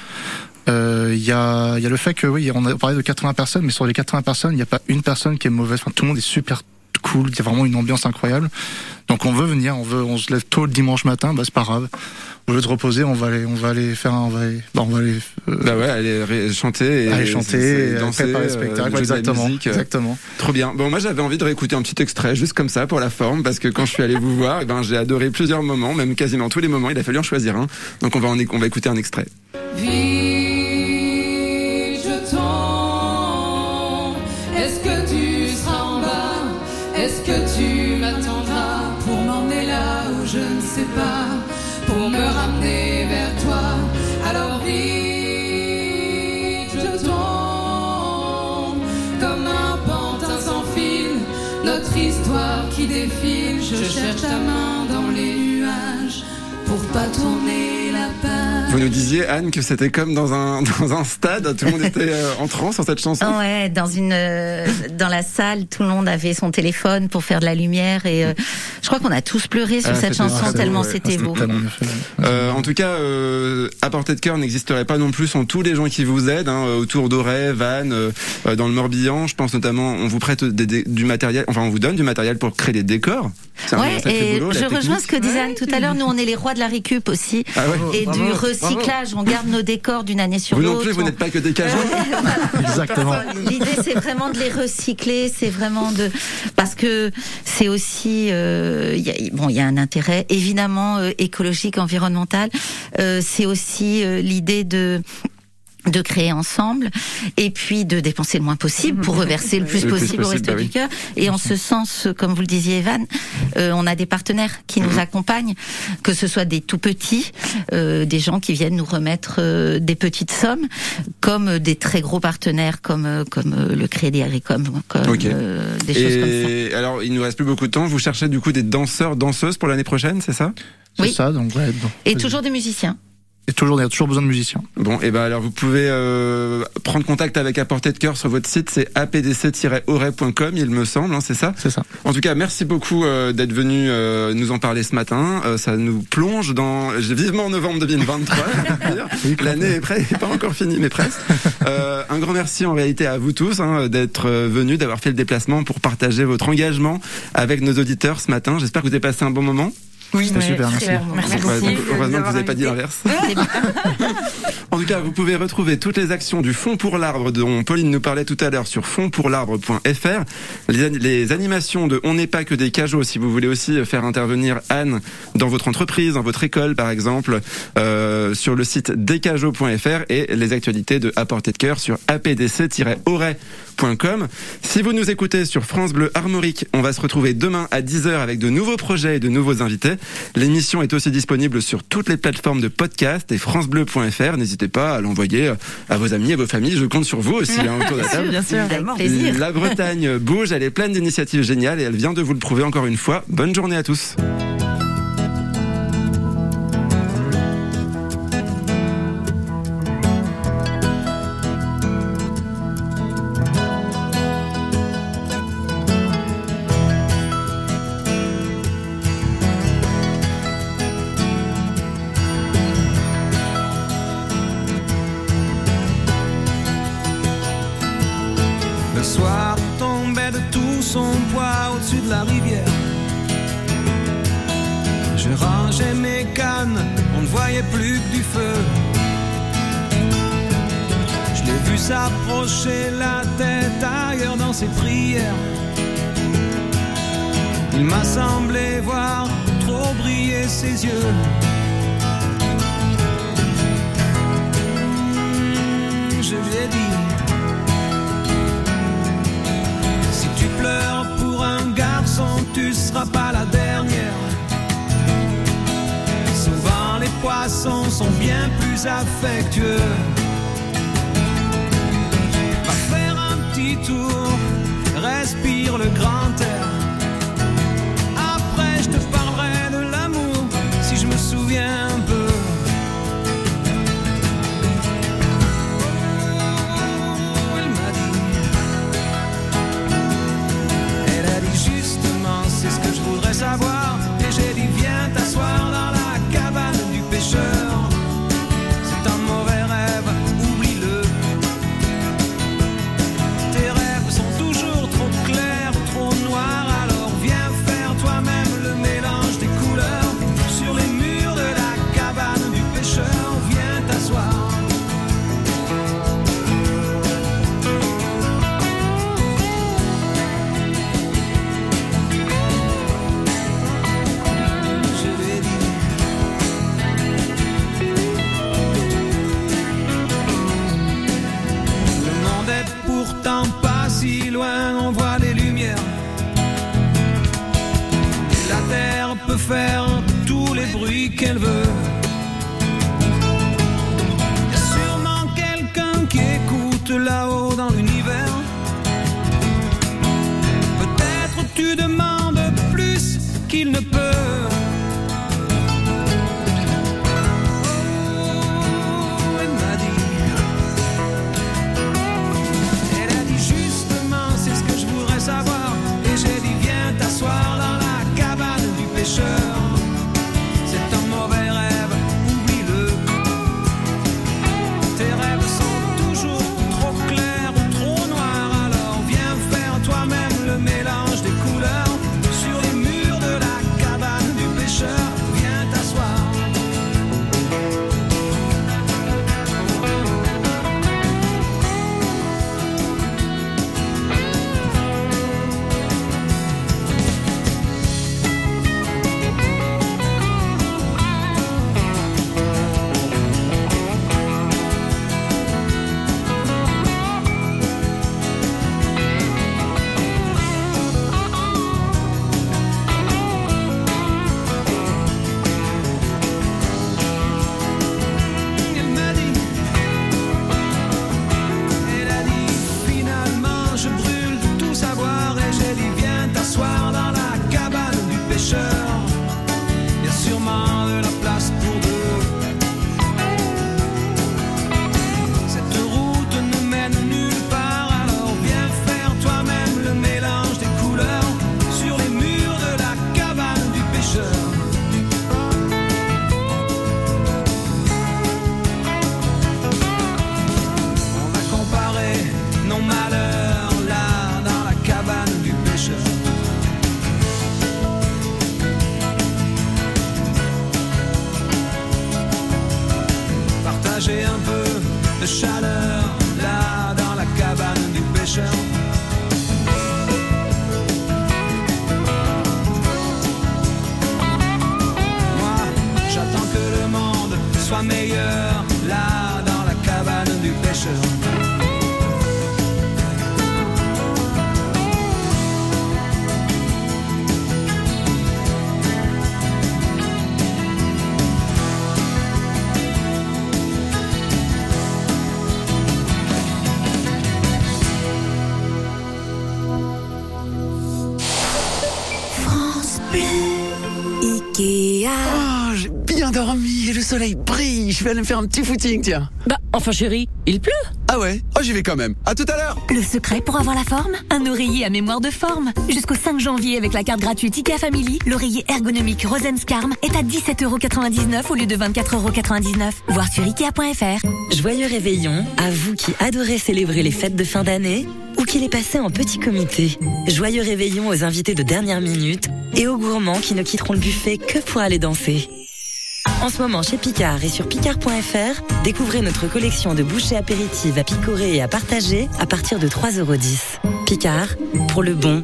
Euh, Il y a, il y a le fait que oui, on a parlé de 80 personnes, mais sur les 80 personnes, il n'y a pas une personne qui est mauvaise. Enfin, tout le monde est super cool. Il y a vraiment une ambiance incroyable. Donc, on veut venir, on veut, on se lève tôt le dimanche matin, bah c'est pas grave. Au lieu de reposer, on va aller, on va aller faire, un, on va aller, bah, on va aller, euh, Bah ouais, aller chanter et aller chanter, et et danser, préparer le euh, spectacle. exactement, musique, euh. exactement. Trop bien. Bon, moi j'avais envie de réécouter un petit extrait, juste comme ça, pour la forme, parce que quand je suis allé vous voir, eh ben, j'ai adoré plusieurs moments, même quasiment tous les moments, il a fallu en choisir un. Donc on va, en, on va écouter un extrait. Histoire qui défile. Je cherche ta main dans les nuages pour pas tourner la page. Vous nous disiez, Anne, que c'était comme dans un, (laughs) dans un stade, tout le monde était euh, en transe sur cette chanson. Ouais, dans une euh, dans la salle, tout le monde avait son téléphone pour faire de la lumière et euh, je crois qu'on a tous pleuré sur Ah, cette chanson beau, tellement ouais. c'était Ah, beau. Euh, en tout cas, euh, à portée de cœur n'existerait pas non plus sans tous les gens qui vous aident hein, autour d'Auray, Vannes, euh, euh, dans le Morbihan. Je pense notamment, on vous prête des- des- du matériel, enfin on vous donne du matériel pour créer des décors. Ouais, et boulot, je rejoins ce que disait Anne tout à l'heure. Nous, on est les rois de la récup aussi, Ah ouais. et du bravo. Recyclage. On garde nos décors d'une année sur Vous l'autre. non plus, vous n'êtes pas que des cajots. (laughs) Exactement. L'idée, c'est vraiment de les recycler, c'est vraiment de parce que c'est aussi euh, il y a, bon, il y a un intérêt évidemment euh, écologique, environnemental. Euh, c'est aussi euh, l'idée de de créer ensemble et puis de dépenser le moins possible pour (laughs) reverser le plus Le plus possible au Resto bah du. Cœur. Et en ce sens, comme vous le disiez, Evan, euh, on a des partenaires qui Mhm. nous accompagnent, que ce soit des tout petits, euh, des gens qui viennent nous remettre euh, des petites sommes, comme des très gros partenaires comme euh, comme euh, le Crédit Agricole, comme euh, des choses comme ça. Et alors, il nous reste plus beaucoup de temps. Vous cherchez du coup des danseurs, danseuses pour l'année prochaine, c'est ça? C'est Oui. ça, donc ouais. donc- Et toujours des musiciens. Et toujours, il y a toujours besoin de musiciens. Bon, et ben alors vous pouvez euh, prendre contact avec À Portée de Cœur sur votre site, c'est apdc-auray.com, il me semble, hein, c'est ça C'est ça. En tout cas, merci beaucoup euh, d'être venu euh, nous en parler ce matin. Ça nous plonge dans vivement novembre 2023. je veux dire. (laughs) L'année est, près, pas encore finie, mais presque. Un grand merci en réalité à vous tous hein, d'être venus, d'avoir fait le déplacement pour partager votre engagement avec nos auditeurs ce matin. J'espère que vous avez passé un bon moment. Oui, c'était super, merci. Merci Ouais, beaucoup. donc, heureusement que vous n'avez pas dit l'inverse. (laughs) En tout cas, vous pouvez retrouver toutes les actions du Fonds pour l'arbre dont Pauline nous parlait tout à l'heure sur fondpourlarbre.fr. Les, les animations de On n'est pas que des cajots, si vous voulez aussi faire intervenir Anne dans votre entreprise, dans votre école par exemple, euh, sur le site descajots.fr et les actualités de À portée de cœur sur Si vous nous écoutez sur France Bleu Armorique, on va se retrouver demain à 10h avec de nouveaux projets et de nouveaux invités. L'émission est aussi disponible sur toutes les plateformes de podcast et francebleu.fr. N'hésitez pas à l'envoyer à vos amis, à vos familles. Je compte sur vous aussi hein, autour de la (laughs) table. Bien sûr. Avec. La Bretagne bouge, elle est pleine d'initiatives géniales et elle vient de vous le prouver encore une fois. Bonne journée à tous. Il m'a semblé voir trop briller ses yeux. Hmm, je lui ai dit, si tu pleures pour un garçon, tu seras pas la dernière. Souvent les poissons sont bien plus affectueux. Va faire un petit tour, respire le grand air je vais aller faire un petit footing, tiens. Bah, enfin chérie, il pleut. Ah ouais? Oh, j'y vais quand même. À tout à l'heure. Le secret pour avoir la forme? Un oreiller à mémoire de forme. Jusqu'au 5 janvier, avec la carte gratuite IKEA Family, l'oreiller ergonomique Rosenscarm est à 17,99€ au lieu de 24,99€. Voir sur IKEA.fr. Joyeux réveillon à vous qui adorez célébrer les fêtes de fin d'année ou qui les passez en petit comité. Joyeux réveillon aux invités de dernière minute et aux gourmands qui ne quitteront le buffet que pour aller danser. En ce moment, chez Picard et sur picard.fr, découvrez notre collection de bouchées apéritives à picorer et à partager à partir de 3,10€. Picard, pour le bon